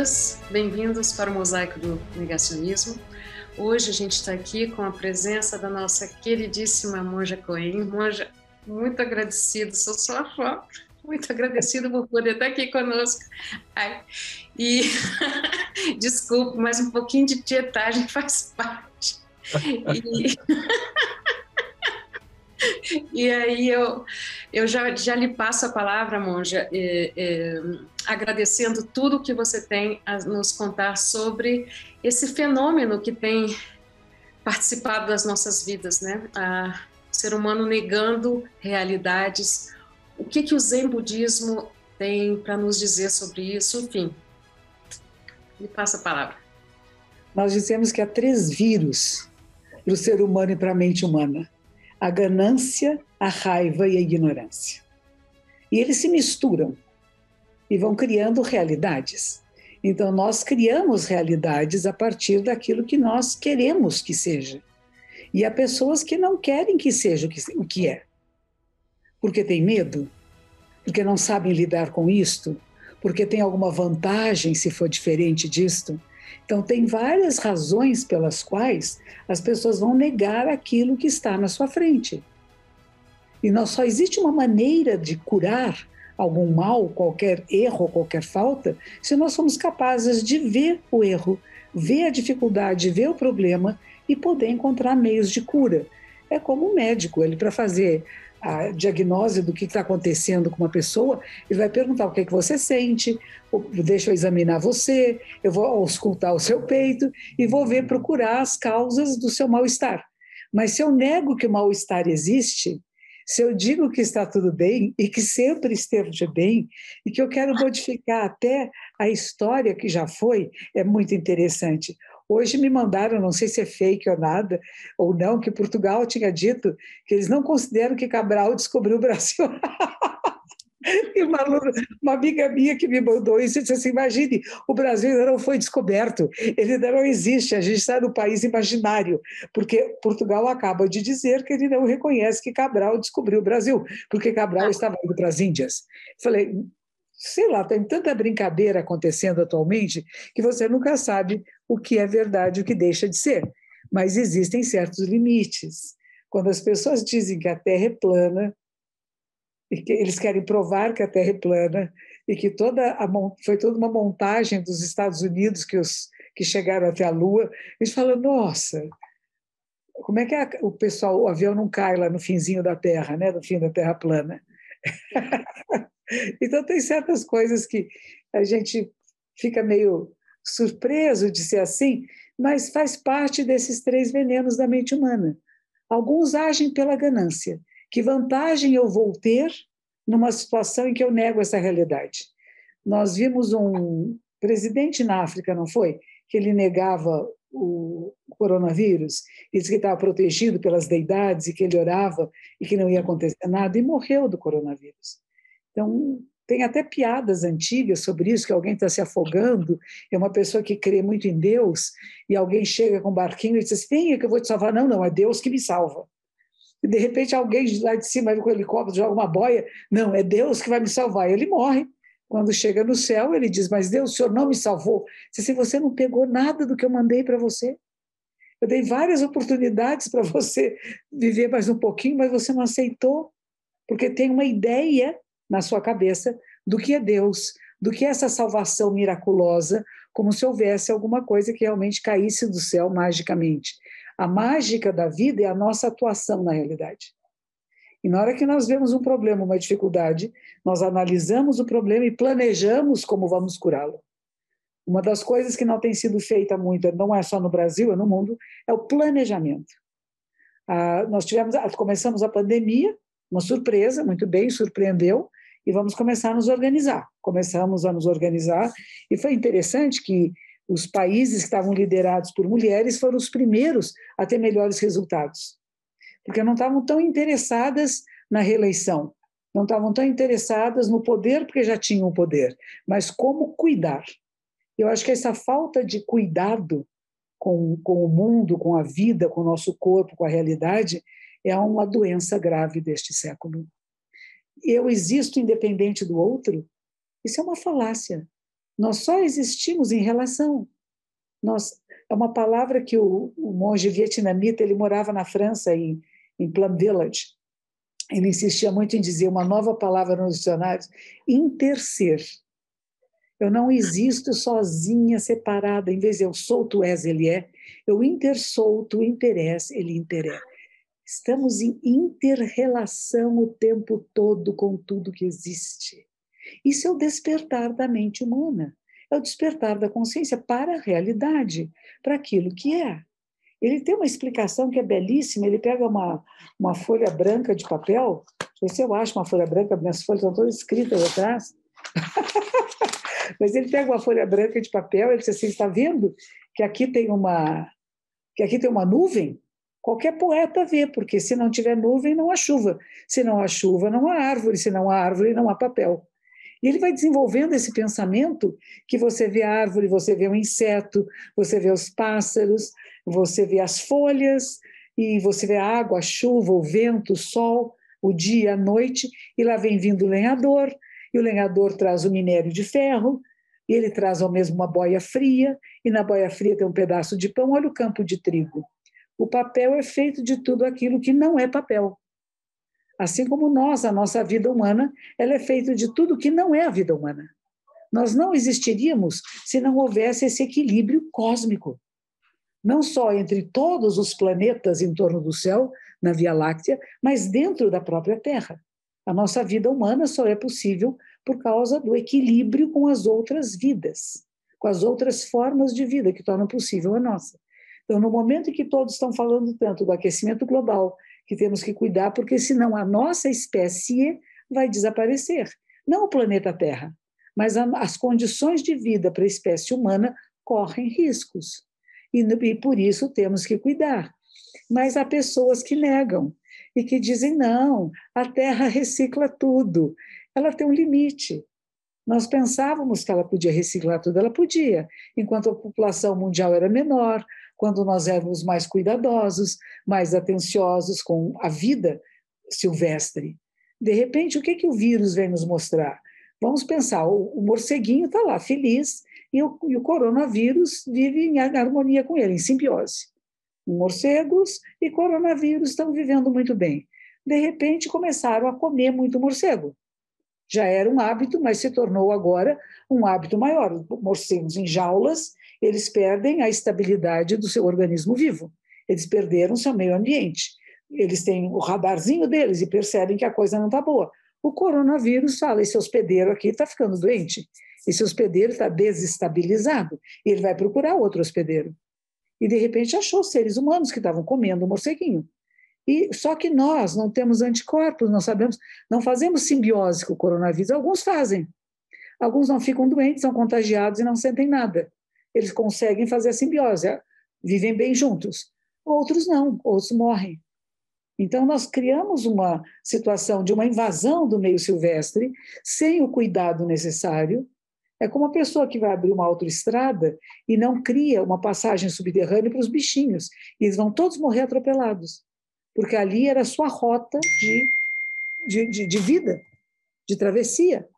Bem-vindas, bem-vindos para o Mosaico do Negacionismo. Hoje a gente está aqui com a presença da nossa queridíssima Monja Cohen. Monja, muito agradecido, sou sua fã, muito agradecido por poder estar aqui conosco. Ai, e desculpe, mas um pouquinho de tietagem faz parte. E... E aí eu, eu já, já lhe passo a palavra, Monja, agradecendo tudo que você tem a nos contar sobre esse fenômeno que tem participado das nossas vidas, né? A, o ser humano negando realidades. O que, que o Zen Budismo tem para nos dizer sobre isso? Enfim, lhe passa a palavra. Nós dizemos que há três vírus para o ser humano e para a mente humana a ganância, a raiva e a ignorância. E eles se misturam e vão criando realidades. Então, nós criamos realidades a partir daquilo que nós queremos que seja. E há pessoas que não querem que seja o que é. Porque tem medo, porque não sabem lidar com isto, porque tem alguma vantagem se for diferente disto. Então, tem várias razões pelas quais as pessoas vão negar aquilo que está na sua frente. E não só existe uma maneira de curar algum mal, qualquer erro, qualquer falta, se nós somos capazes de ver o erro, ver a dificuldade, ver o problema e poder encontrar meios de cura. É como um médico, ele para fazer a diagnose do que está acontecendo com uma pessoa, ele vai perguntar o que, é que você sente, deixa eu examinar você, eu vou auscultar o seu peito e vou ver, procurar as causas do seu mal-estar. Mas se eu nego que o mal-estar existe, se eu digo que está tudo bem e que sempre esteve bem e que eu quero modificar até a história que já foi, é muito interessante. Hoje me mandaram, não sei se é fake ou nada, ou não, que Portugal tinha dito que eles não consideram que Cabral descobriu o Brasil. E uma, uma, amiga minha que me mandou isso disse assim: imagine, o Brasil ainda não foi descoberto, ele ainda não existe, a gente está no país imaginário, porque Portugal acaba de dizer que ele não reconhece que Cabral descobriu o Brasil, porque Cabral ah. estava indo para as Índias. Falei, sei lá, tem tanta brincadeira acontecendo atualmente que você nunca sabe o que é verdade e o que deixa de ser. Mas existem certos limites. Quando as pessoas dizem que a Terra é plana, e que eles querem provar que a Terra é plana, e que toda a, foi toda uma montagem dos Estados Unidos que, os, que chegaram até a Lua, eles falam: nossa, como é que o pessoal, o avião não cai lá no finzinho da Terra, né, no fim da Terra plana? Então, tem certas coisas que a gente fica meio surpreso de ser assim, mas faz parte desses três venenos da mente humana. Alguns agem pela ganância. Que vantagem eu vou ter numa situação em que eu nego essa realidade? Nós vimos um presidente na África, não foi? Que ele negava o coronavírus, disse que estava protegido pelas deidades e que ele orava e que não ia acontecer nada, e morreu do coronavírus. Então, tem até piadas antigas sobre isso, que alguém está se afogando, é uma pessoa que crê muito em Deus, e alguém chega com um barquinho e diz assim, venha que eu vou te salvar. Não, não, é Deus que me salva. E de repente alguém lá de cima com o helicóptero joga uma boia, não, é Deus que vai me salvar. E ele morre. Quando chega no céu, ele diz, mas Deus, o Senhor não me salvou. Diz assim, você não pegou nada do que eu mandei para você. Eu dei várias oportunidades para você viver mais um pouquinho, mas você não aceitou, porque tem uma ideia na sua cabeça do que é Deus, do que é essa salvação miraculosa, como se houvesse alguma coisa que realmente caísse do céu magicamente. A mágica da vida é a nossa atuação na realidade. E na hora que nós vemos um problema, uma dificuldade, nós analisamos o problema e planejamos como vamos curá-lo. Uma das coisas que não tem sido feita muito, não é só no Brasil, é no mundo, é o planejamento. Ah, nós tivemos, começamos a pandemia, uma surpresa, muito bem, surpreendeu, e vamos começar a nos organizar. Começamos a nos organizar e foi interessante que os países que estavam liderados por mulheres foram os primeiros a ter melhores resultados, porque não estavam tão interessadas na reeleição, não estavam tão interessadas no poder porque já tinham o poder, mas como cuidar. Eu acho que essa falta de cuidado com, com o mundo, com a vida, com o nosso corpo, com a realidade, é uma doença grave deste século eu existo independente do outro, isso é uma falácia. Nós só existimos em relação. Nós, é uma palavra que o, o monge vietnamita, ele morava na França, em, em Plum Village. Ele insistia muito em dizer uma nova palavra nos dicionários: interser. Eu não existo sozinha, separada. Em vez de eu sou, tu és, ele é. Eu intersou, tu interessa, ele interé. Estamos em interrelação o tempo todo com tudo que existe. Isso é o despertar da mente humana, é o despertar da consciência para a realidade, para aquilo que é. Ele tem uma explicação que é belíssima. Ele pega uma, uma folha branca de papel. Deixa eu se eu acho uma folha branca, minhas folhas estão todas escritas atrás. Mas ele pega uma folha branca de papel ele diz assim: está vendo que aqui tem uma que aqui tem uma nuvem? Qualquer poeta vê, porque se não tiver nuvem, não há chuva. Se não há chuva, não há árvore. Se não há árvore, não há papel. E ele vai desenvolvendo esse pensamento que você vê a árvore, você vê o um inseto, você vê os pássaros, você vê as folhas, e você vê a água, a chuva, o vento, o sol, o dia, a noite, e lá vem vindo o lenhador, e o lenhador traz o minério de ferro, e ele traz ao mesmo uma boia fria, e na boia fria tem um pedaço de pão, olha o campo de trigo. O papel é feito de tudo aquilo que não é papel. Assim como nós, a nossa vida humana, ela é feita de tudo que não é a vida humana. Nós não existiríamos se não houvesse esse equilíbrio cósmico. Não só entre todos os planetas em torno do céu, na Via Láctea, mas dentro da própria Terra. A nossa vida humana só é possível por causa do equilíbrio com as outras vidas, com as outras formas de vida que tornam possível a nossa. Então, no momento em que todos estão falando tanto do aquecimento global, que temos que cuidar, porque senão a nossa espécie vai desaparecer. Não o planeta Terra, mas a, as condições de vida para a espécie humana correm riscos. E, e por isso temos que cuidar. Mas há pessoas que negam e que dizem: não, a Terra recicla tudo. Ela tem um limite. Nós pensávamos que ela podia reciclar tudo, ela podia, enquanto a população mundial era menor, quando nós éramos mais cuidadosos, mais atenciosos com a vida silvestre. De repente, o que, que o vírus vem nos mostrar? Vamos pensar, o, morceguinho está lá, feliz, e o, e o, coronavírus vive em harmonia com ele, em simbiose. Morcegos e coronavírus estão vivendo muito bem. De repente, começaram a comer muito morcego. Já era um hábito, mas se tornou agora um hábito maior. Morcegos em jaulas eles perdem a estabilidade do seu organismo vivo. Eles perderam seu meio ambiente. Eles têm o radarzinho deles e percebem que a coisa não está boa. O coronavírus fala: esse hospedeiro aqui está ficando doente. Esse hospedeiro está desestabilizado. E ele vai procurar outro hospedeiro. E, de repente, achou seres humanos que estavam comendo o morceguinho. E só que nós não temos anticorpos, não sabemos, não fazemos simbiose com o coronavírus. Alguns fazem. Alguns não ficam doentes, são contagiados e não sentem nada eles conseguem fazer a simbiose, vivem bem juntos. Outros não, outros morrem. Então, nós criamos uma situação de uma invasão do meio silvestre sem o cuidado necessário. É como a pessoa que vai abrir uma autoestrada e não cria uma passagem subterrânea para os bichinhos. E eles vão todos morrer atropelados, porque ali era a sua rota de, de, de, de vida, de travessia.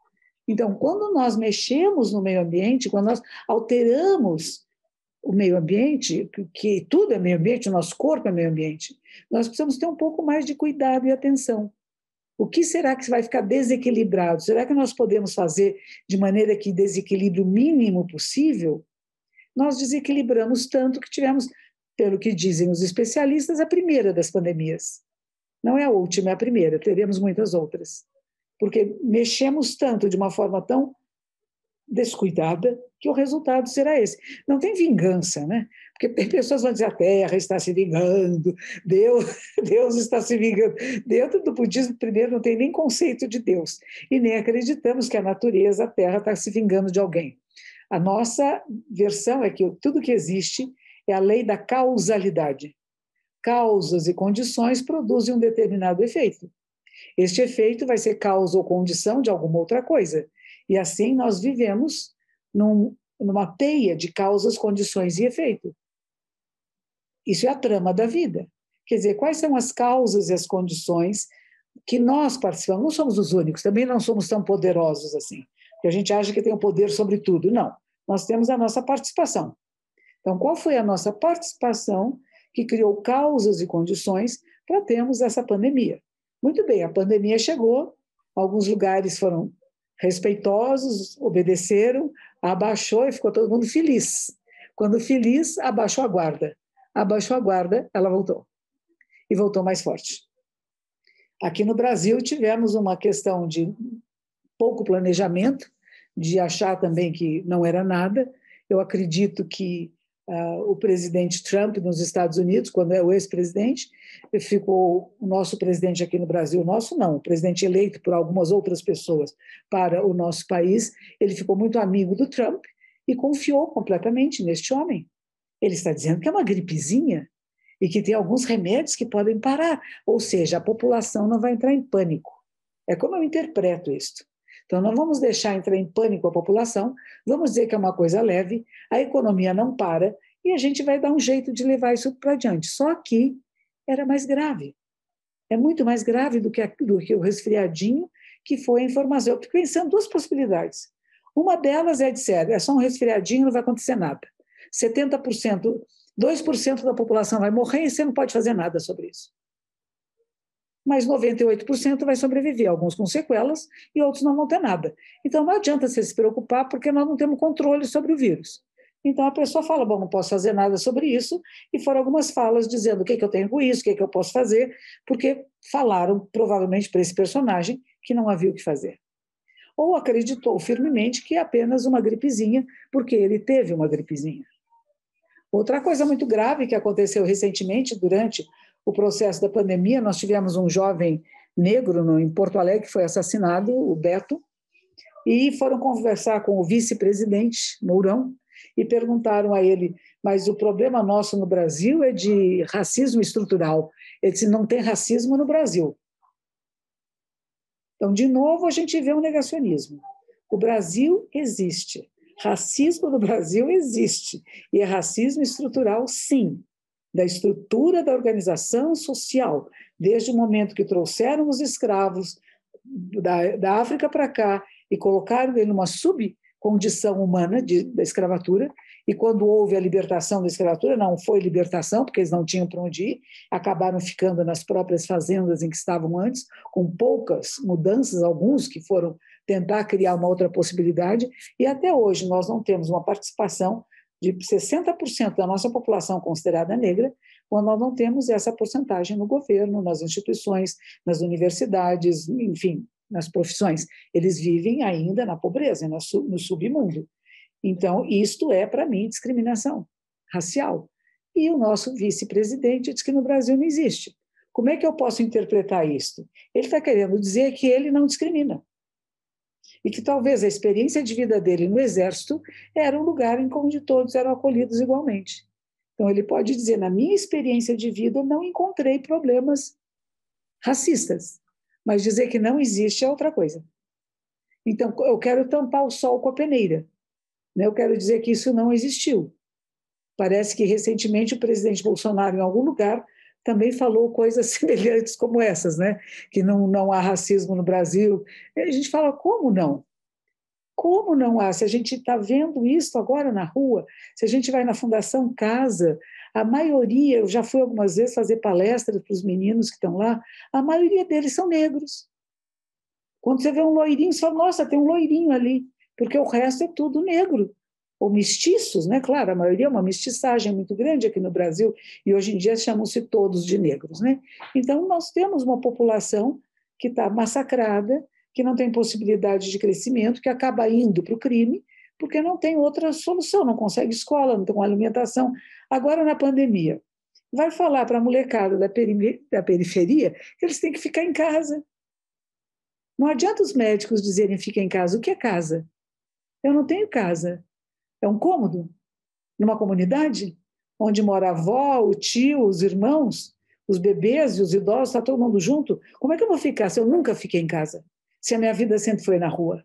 Então, quando nós mexemos no meio ambiente, quando nós alteramos o meio ambiente, que tudo é meio ambiente, o nosso corpo é meio ambiente, nós precisamos ter um pouco mais de cuidado e atenção. O que será que vai ficar desequilibrado? Será que nós podemos fazer de maneira que desequilíbrio mínimo possível? Nós desequilibramos tanto que tivemos, pelo que dizem os especialistas, a primeira das pandemias. Não é a última, é a primeira, teremos muitas outras porque mexemos tanto de uma forma tão descuidada que o resultado será esse. Não tem vingança, né? Porque tem pessoas que vão dizer a Terra está se vingando, Deus, Deus está se vingando. Dentro do budismo, primeiro, não tem nem conceito de Deus e nem acreditamos que a natureza, a Terra, está se vingando de alguém. A nossa versão é que tudo que existe é a lei da causalidade. Causas e condições produzem um determinado efeito. Este efeito vai ser causa ou condição de alguma outra coisa. E assim nós vivemos num, numa teia de causas, condições e efeito. Isso é a trama da vida. Quer dizer, quais são as causas e as condições que nós participamos? Não somos os únicos, também não somos tão poderosos assim. que a gente acha que tem o poder sobre tudo. Não, nós temos a nossa participação. Então, qual foi a nossa participação que criou causas e condições para termos essa pandemia? Muito bem, a pandemia chegou, alguns lugares foram respeitosos, obedeceram, abaixou e ficou todo mundo feliz. Quando feliz, abaixou a guarda. Abaixou a guarda, ela voltou. E voltou mais forte. Aqui no Brasil tivemos uma questão de pouco planejamento, de achar também que não era nada. Eu acredito que uh, o presidente Trump nos Estados Unidos, quando é o ex-presidente, ficou o nosso presidente aqui no Brasil, nosso não, o presidente eleito por algumas outras pessoas para o nosso país, ele ficou muito amigo do Trump e confiou completamente neste homem. Ele está dizendo que é uma gripezinha e que tem alguns remédios que podem parar, ou seja, a população não vai entrar em pânico. É como eu interpreto isto. Então, não vamos deixar entrar em pânico a população, vamos dizer que é uma coisa leve, a economia não para e a gente vai dar um jeito de levar isso para adiante. Só que era mais grave. É muito mais grave do que, a, do que o resfriadinho, que foi a informação. Eu pensando duas possibilidades. Uma delas é dizer, é só um resfriadinho, não vai acontecer nada. 70%, 2% da população vai morrer e você não pode fazer nada sobre isso mas 98% vai sobreviver, alguns com sequelas e outros não vão ter nada. Então não adianta você se preocupar porque nós não temos controle sobre o vírus. Então a pessoa fala, bom, não posso fazer nada sobre isso, e foram algumas falas dizendo o que, é que eu tenho com isso, o que, é que eu posso fazer, porque falaram provavelmente para esse personagem que não havia o que fazer. Ou acreditou firmemente que é apenas uma gripezinha, porque ele teve uma gripezinha. Outra coisa muito grave que aconteceu recentemente durante o processo da pandemia, nós tivemos um jovem negro no, em Porto Alegre que foi assassinado, o Beto, e foram conversar com o vice-presidente Mourão e perguntaram a ele: mas o problema nosso no Brasil é de racismo estrutural. Ele disse: não tem racismo no Brasil. Então, de novo, a gente vê um negacionismo. O Brasil existe. Racismo no Brasil existe. E é racismo estrutural, sim da estrutura da organização social, desde o momento que trouxeram os escravos da, da África para cá e colocaram ele numa subcondição humana de, da escravatura, e quando houve a libertação da escravatura, não foi libertação, porque eles não tinham para onde ir, acabaram ficando nas próprias fazendas em que estavam antes, com poucas mudanças, alguns que foram tentar criar uma outra possibilidade, e até hoje nós não temos uma participação de 60% da nossa população considerada negra, quando nós não temos essa porcentagem no governo, nas instituições, nas universidades, enfim, nas profissões. Eles vivem ainda na pobreza, no submundo. Então, isto é, para mim, discriminação racial. E o nosso vice-presidente diz que no Brasil não existe. Como é que eu posso interpretar isto? Ele está querendo dizer que ele não discrimina e que talvez a experiência de vida dele no exército era um lugar em onde todos eram acolhidos igualmente. Então ele pode dizer, na minha experiência de vida, não encontrei problemas racistas, mas dizer que não existe é outra coisa. Então eu quero tampar o sol com a peneira. Né? Eu quero dizer que isso não existiu. Parece que recentemente o presidente Bolsonaro, em algum lugar, também falou coisas semelhantes como essas, né? que não, não há racismo no Brasil. A gente fala, como não? Como não há? Se a gente está vendo isso agora na rua, se a gente vai na Fundação Casa, a maioria, eu já fui algumas vezes fazer palestras para os meninos que estão lá, a maioria deles são negros. Quando você vê um loirinho, você fala, nossa, tem um loirinho ali, porque o resto é tudo negro ou mestiços, né? Claro, a maioria é uma mestiçagem muito grande aqui no Brasil e hoje em dia chamam-se todos de negros, né? Então nós temos uma população que está massacrada, que não tem possibilidade de crescimento, que acaba indo para o crime porque não tem outra solução, não consegue escola, não tem alimentação. Agora na pandemia, vai falar para a molecada da, da periferia que eles têm que ficar em casa. Não adianta os médicos dizerem fica em casa. O que é casa? Eu não tenho casa. É um cômodo numa comunidade onde mora a avó, o tio, os irmãos, os bebês e os idosos, está todo mundo junto. Como é que eu vou ficar se eu nunca fiquei em casa? Se a minha vida sempre foi na rua?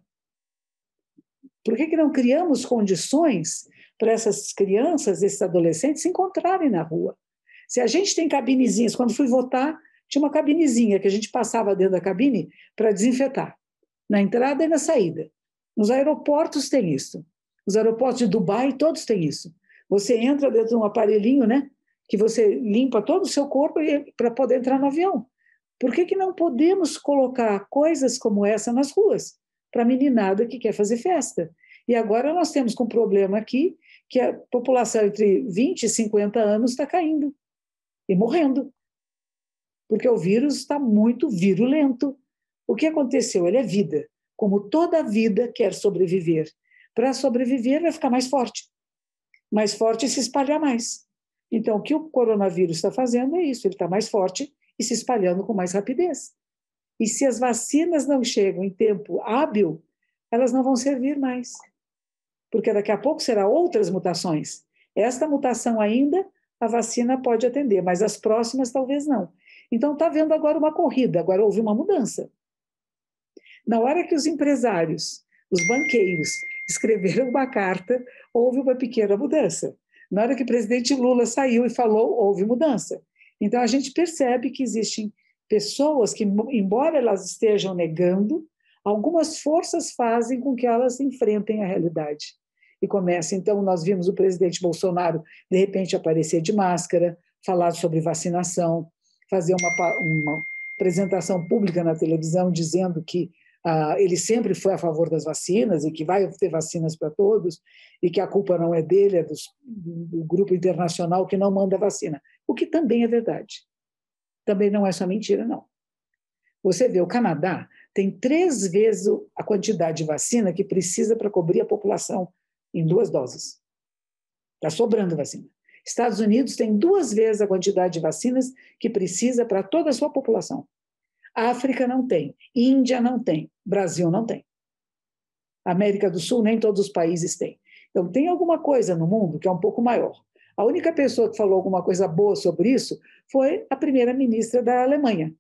Por que, que não criamos condições para essas crianças, esses adolescentes se encontrarem na rua? Se a gente tem cabinezinhas, quando fui votar, tinha uma cabinezinha que a gente passava dentro da cabine para desinfetar, na entrada e na saída. Nos aeroportos tem isso. Os aeroportos de Dubai, todos têm isso. Você entra dentro de um aparelhinho, né? Que você limpa todo o seu corpo para poder entrar no avião. Por que, que não podemos colocar coisas como essa nas ruas? Para a meninada que quer fazer festa. E agora nós temos com um problema aqui que a população entre 20 e 50 anos está caindo e morrendo. Porque o vírus está muito virulento. O que aconteceu? Ele é vida como toda vida quer sobreviver. Para sobreviver, vai ficar mais forte. Mais forte e se espalhar mais. Então, o que o coronavírus está fazendo é isso: ele está mais forte e se espalhando com mais rapidez. E se as vacinas não chegam em tempo hábil, elas não vão servir mais. Porque daqui a pouco será outras mutações. Esta mutação ainda a vacina pode atender, mas as próximas talvez não. Então está havendo agora uma corrida, agora houve uma mudança. Na hora que os empresários, os banqueiros, escreveram uma carta, houve uma pequena mudança. Na hora que o presidente Lula saiu e falou, houve mudança. Então a gente percebe que existem pessoas que, embora elas estejam negando, algumas forças fazem com que elas enfrentem a realidade. E começa, então, nós vimos o presidente Bolsonaro, de repente, aparecer de máscara, falar sobre vacinação, fazer uma, uma apresentação pública na televisão dizendo que ele sempre foi a favor das vacinas e que vai ter vacinas para todos e que a culpa não é dele, é dos, do grupo internacional que não manda vacina. O que também é verdade. Também não é só mentira, não. Você vê, o Canadá tem três vezes a quantidade de vacina que precisa para cobrir a população em duas doses. Está sobrando vacina. Estados Unidos tem duas vezes a quantidade de vacinas que precisa para toda a sua população. África não tem, Índia não tem, Brasil não tem. América do Sul, nem todos os países têm. Então, tem alguma coisa no mundo que é um pouco maior. A única pessoa que falou alguma coisa boa sobre isso foi a primeira-ministra da Alemanha.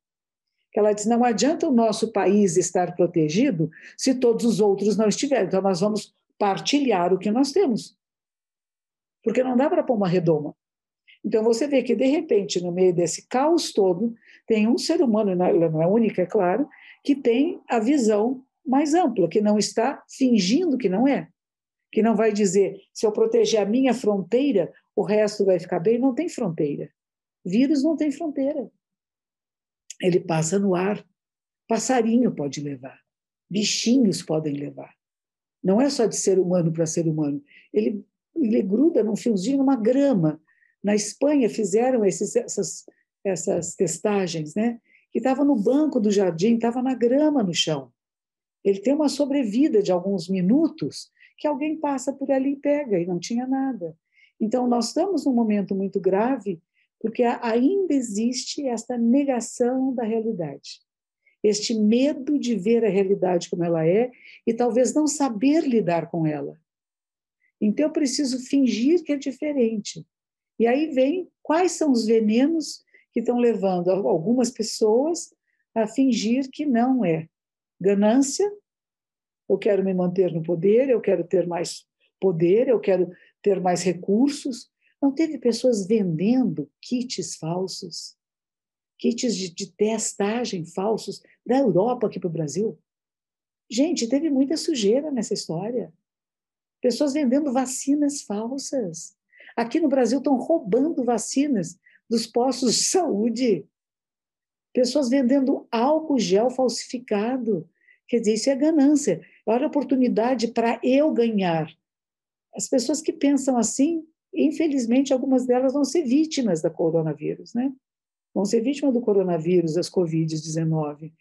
Ela disse: não adianta o nosso país estar protegido se todos os outros não estiverem. Então, nós vamos partilhar o que nós temos. Porque não dá para pôr uma redoma. Então, você vê que, de repente, no meio desse caos todo, tem um ser humano, ela não é única, é claro, que tem a visão mais ampla, que não está fingindo que não é. Que não vai dizer, se eu proteger a minha fronteira, o resto vai ficar bem. Não tem fronteira. Vírus não tem fronteira. Ele passa no ar. Passarinho pode levar. Bichinhos podem levar. Não é só de ser humano para ser humano. Ele, ele gruda num fiozinho, numa grama. Na Espanha fizeram esses, essas, essas testagens, né? Que estava no banco do jardim, estava na grama no chão. Ele tem uma sobrevida de alguns minutos que alguém passa por ali e pega, e não tinha nada. Então, nós estamos num momento muito grave, porque ainda existe esta negação da realidade, este medo de ver a realidade como ela é e talvez não saber lidar com ela. Então, eu preciso fingir que é diferente. E aí vem quais são os venenos que estão levando algumas pessoas a fingir que não é. Ganância, eu quero me manter no poder, eu quero ter mais poder, eu quero ter mais recursos. Não teve pessoas vendendo kits falsos, kits de, de testagem falsos da Europa aqui para o Brasil. Gente, teve muita sujeira nessa história. Pessoas vendendo vacinas falsas. Aqui no Brasil estão roubando vacinas dos postos de saúde. Pessoas vendendo álcool gel falsificado. Quer dizer, isso é ganância. Olha a oportunidade para eu ganhar. As pessoas que pensam assim, infelizmente, algumas delas vão ser vítimas da coronavírus, né? Vão ser vítimas do coronavírus, das Covid-19,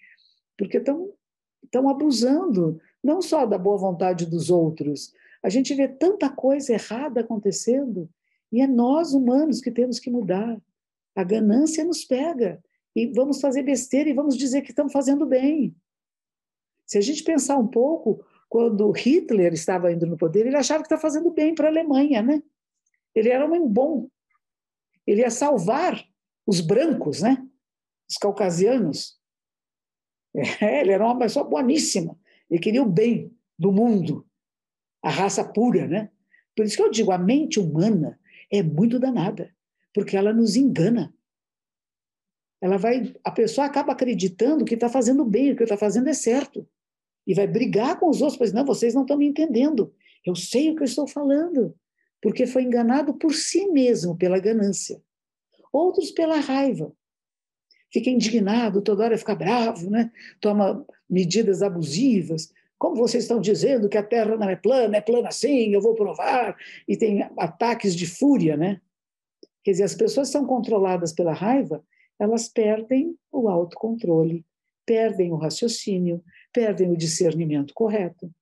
porque estão, abusando não só da boa vontade dos outros. A gente vê tanta coisa errada acontecendo e é nós, humanos, que temos que mudar. A ganância nos pega e vamos fazer besteira e vamos dizer que estamos fazendo bem. Se a gente pensar um pouco, quando Hitler estava indo no poder, ele achava que estava fazendo bem para a Alemanha, né? Ele era um homem bom. Ele ia salvar os brancos, né? Os caucasianos. É, ele era uma pessoa boníssima. Ele queria o bem do mundo, a raça pura, né? Por isso que eu digo, a mente humana é muito danada, porque ela nos engana. Ela vai, a pessoa acaba acreditando que está fazendo bem, o que está fazendo é certo. e vai brigar com os outros, mas não, vocês não estão me entendendo. Eu sei o que eu estou falando, porque foi enganado por si mesmo, pela ganância. Outros pela raiva. Fica indignado, toda hora fica bravo, né? toma medidas abusivas. Como vocês estão dizendo que a Terra não é plana, é plana sim, eu vou provar, e tem ataques de fúria, né? Quer dizer, as pessoas são controladas pela raiva, elas perdem o autocontrole, perdem o raciocínio, perdem o discernimento correto.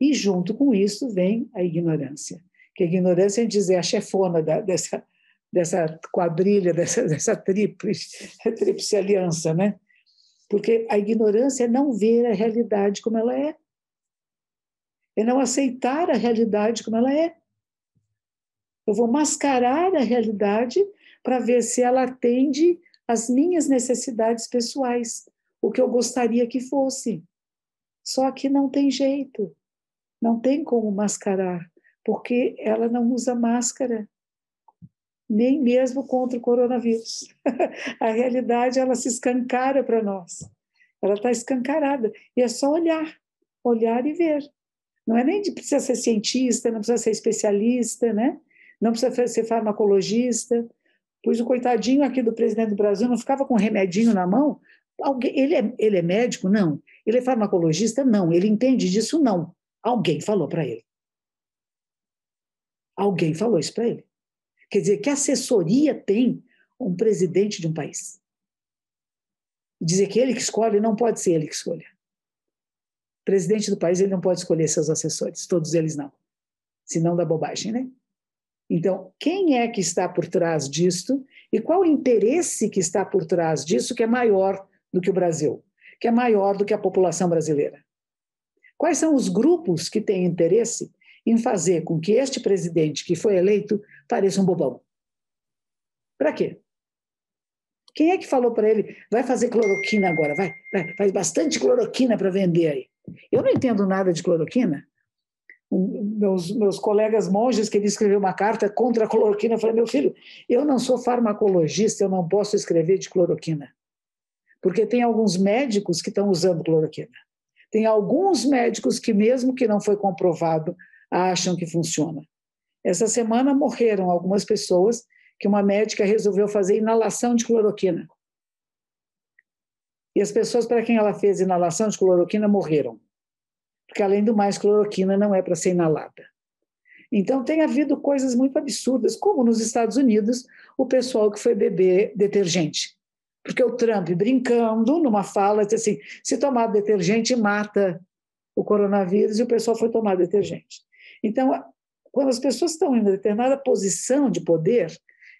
E junto com isso vem a ignorância. Que a ignorância é dizer a chefona da, dessa, dessa quadrilha, dessa, dessa tríplice, tríplice aliança, né? Porque a ignorância é não ver a realidade como ela é. É não aceitar a realidade como ela é. Eu vou mascarar a realidade para ver se ela atende às minhas necessidades pessoais, o que eu gostaria que fosse. Só que não tem jeito, não tem como mascarar, porque ela não usa máscara, nem mesmo contra o coronavírus. A realidade ela se escancara para nós, ela está escancarada e é só olhar, olhar e ver. Não é nem de precisa ser cientista, não precisa ser especialista, né? Não precisa ser farmacologista. Pois o coitadinho aqui do presidente do Brasil não ficava com um remedinho na mão Alguém, ele, é, ele é médico? Não. Ele é farmacologista? Não. Ele entende disso? Não. Alguém falou para ele. Alguém falou isso para ele. Quer dizer, que assessoria tem um presidente de um país? Dizer que ele que escolhe, não pode ser ele que escolha. presidente do país, ele não pode escolher seus assessores, todos eles não. Senão dá bobagem, né? Então, quem é que está por trás disto e qual o interesse que está por trás disso que é maior do que o Brasil, que é maior do que a população brasileira. Quais são os grupos que têm interesse em fazer com que este presidente que foi eleito pareça um bobão? Para quê? Quem é que falou para ele, vai fazer cloroquina agora, vai, vai faz bastante cloroquina para vender aí. Eu não entendo nada de cloroquina. Meus, meus colegas monges queriam escrever uma carta contra a cloroquina. Eu falei, meu filho, eu não sou farmacologista, eu não posso escrever de cloroquina. Porque tem alguns médicos que estão usando cloroquina. Tem alguns médicos que, mesmo que não foi comprovado, acham que funciona. Essa semana morreram algumas pessoas que uma médica resolveu fazer inalação de cloroquina. E as pessoas para quem ela fez inalação de cloroquina morreram. Porque, além do mais, cloroquina não é para ser inalada. Então, tem havido coisas muito absurdas, como nos Estados Unidos, o pessoal que foi beber detergente. Porque o Trump, brincando numa fala, disse assim: se tomar detergente, mata o coronavírus, e o pessoal foi tomar detergente. Então, quando as pessoas estão em determinada posição de poder,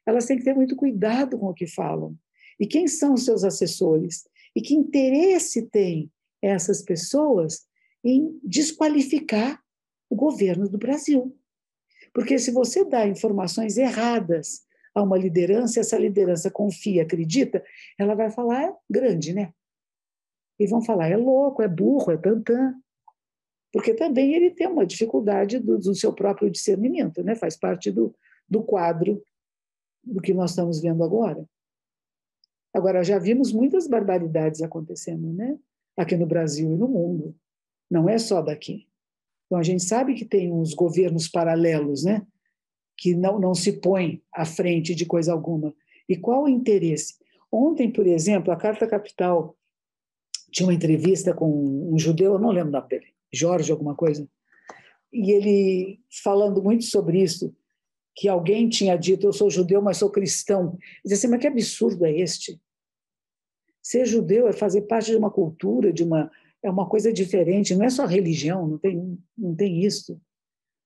elas têm que ter muito cuidado com o que falam. E quem são os seus assessores? E que interesse têm essas pessoas em desqualificar o governo do Brasil? Porque se você dá informações erradas a uma liderança, essa liderança confia, acredita, ela vai falar é grande, né? E vão falar é louco, é burro, é tantã. Porque também ele tem uma dificuldade do, do seu próprio discernimento, né? Faz parte do, do quadro do que nós estamos vendo agora. Agora, já vimos muitas barbaridades acontecendo, né? Aqui no Brasil e no mundo. Não é só daqui. Então, a gente sabe que tem uns governos paralelos, né? que não, não se põe à frente de coisa alguma. E qual o interesse? Ontem, por exemplo, a Carta Capital tinha uma entrevista com um judeu, eu não lembro o nome dele, Jorge alguma coisa, e ele falando muito sobre isso, que alguém tinha dito, eu sou judeu, mas sou cristão. Disse assim, mas que absurdo é este? Ser judeu é fazer parte de uma cultura, de uma é uma coisa diferente, não é só religião, não tem, não tem isso.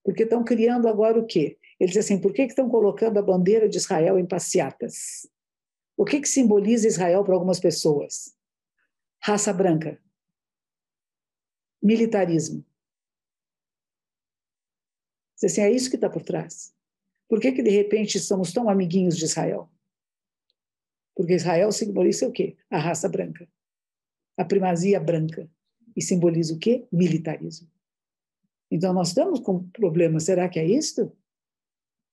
Porque estão criando agora o quê? Ele diz assim: por que, que estão colocando a bandeira de Israel em passeatas? O que, que simboliza Israel para algumas pessoas? Raça branca. Militarismo. Assim, é isso que está por trás. Por que, que, de repente, somos tão amiguinhos de Israel? Porque Israel simboliza o quê? A raça branca. A primazia branca. E simboliza o quê? Militarismo. Então, nós estamos com problema. Será que é isto?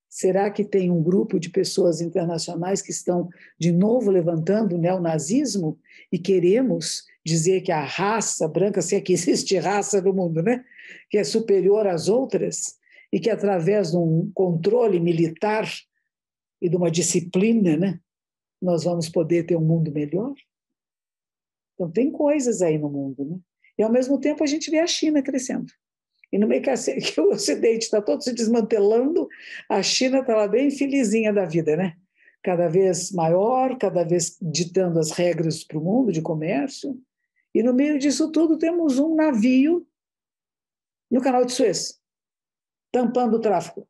Será que tem um grupo de pessoas internacionais que estão de novo levantando o neonazismo e queremos dizer que a raça branca, se é que existe raça no mundo, né? que é superior às outras, e que através de um controle militar e de uma disciplina, né, nós vamos poder ter um mundo melhor? Então, tem coisas aí no mundo. Né? E, ao mesmo tempo, a gente vê a China crescendo. E no meio que, o Ocidente está todo se desmantelando, a China está lá bem felizinha da vida, né? Cada vez maior, cada vez ditando as regras para o mundo de comércio. E no meio disso tudo temos um navio no canal de Suez, tampando o tráfego.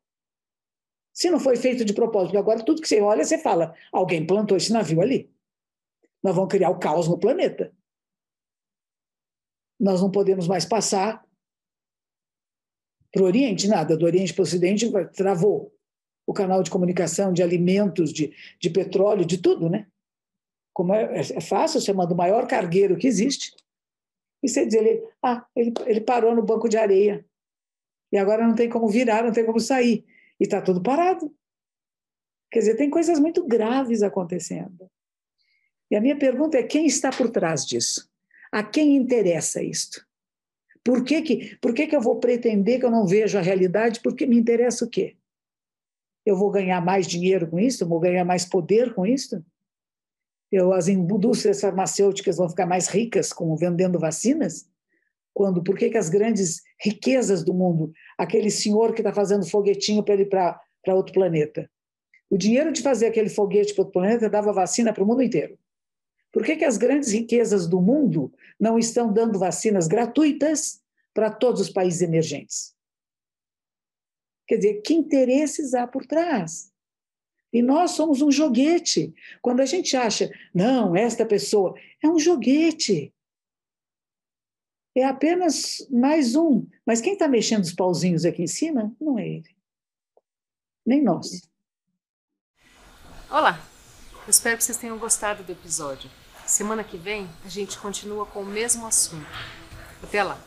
Se não foi feito de propósito, agora tudo que você olha, você fala, alguém plantou esse navio ali. Nós vamos criar o caos no planeta. Nós não podemos mais passar para o Oriente, nada. Do Oriente para o Ocidente travou o canal de comunicação, de alimentos, de, de petróleo, de tudo, né? Como é, é fácil, você manda o maior cargueiro que existe, e você diz, ele, ah, ele, ele parou no banco de areia, e agora não tem como virar, não tem como sair, e está tudo parado. Quer dizer, tem coisas muito graves acontecendo. E a minha pergunta é: quem está por trás disso? A quem interessa isto? Por que, que, por que, que eu vou pretender que eu não vejo a realidade? Porque me interessa o quê? Eu vou ganhar mais dinheiro com isso? Eu vou ganhar mais poder com isso? Eu, as indústrias farmacêuticas vão ficar mais ricas com vendendo vacinas? Quando, por que, que as grandes riquezas do mundo, aquele senhor que está fazendo foguetinho para ele para outro planeta, o dinheiro de fazer aquele foguete para outro planeta dava vacina para o mundo inteiro. Por que, que as grandes riquezas do mundo não estão dando vacinas gratuitas para todos os países emergentes? Quer dizer, que interesses há por trás? E nós somos um joguete. Quando a gente acha, não, esta pessoa é um joguete. É apenas mais um. Mas quem está mexendo os pauzinhos aqui em cima não é ele. Nem nós. Olá, espero que vocês tenham gostado do episódio. Semana que vem a gente continua com o mesmo assunto. Até lá!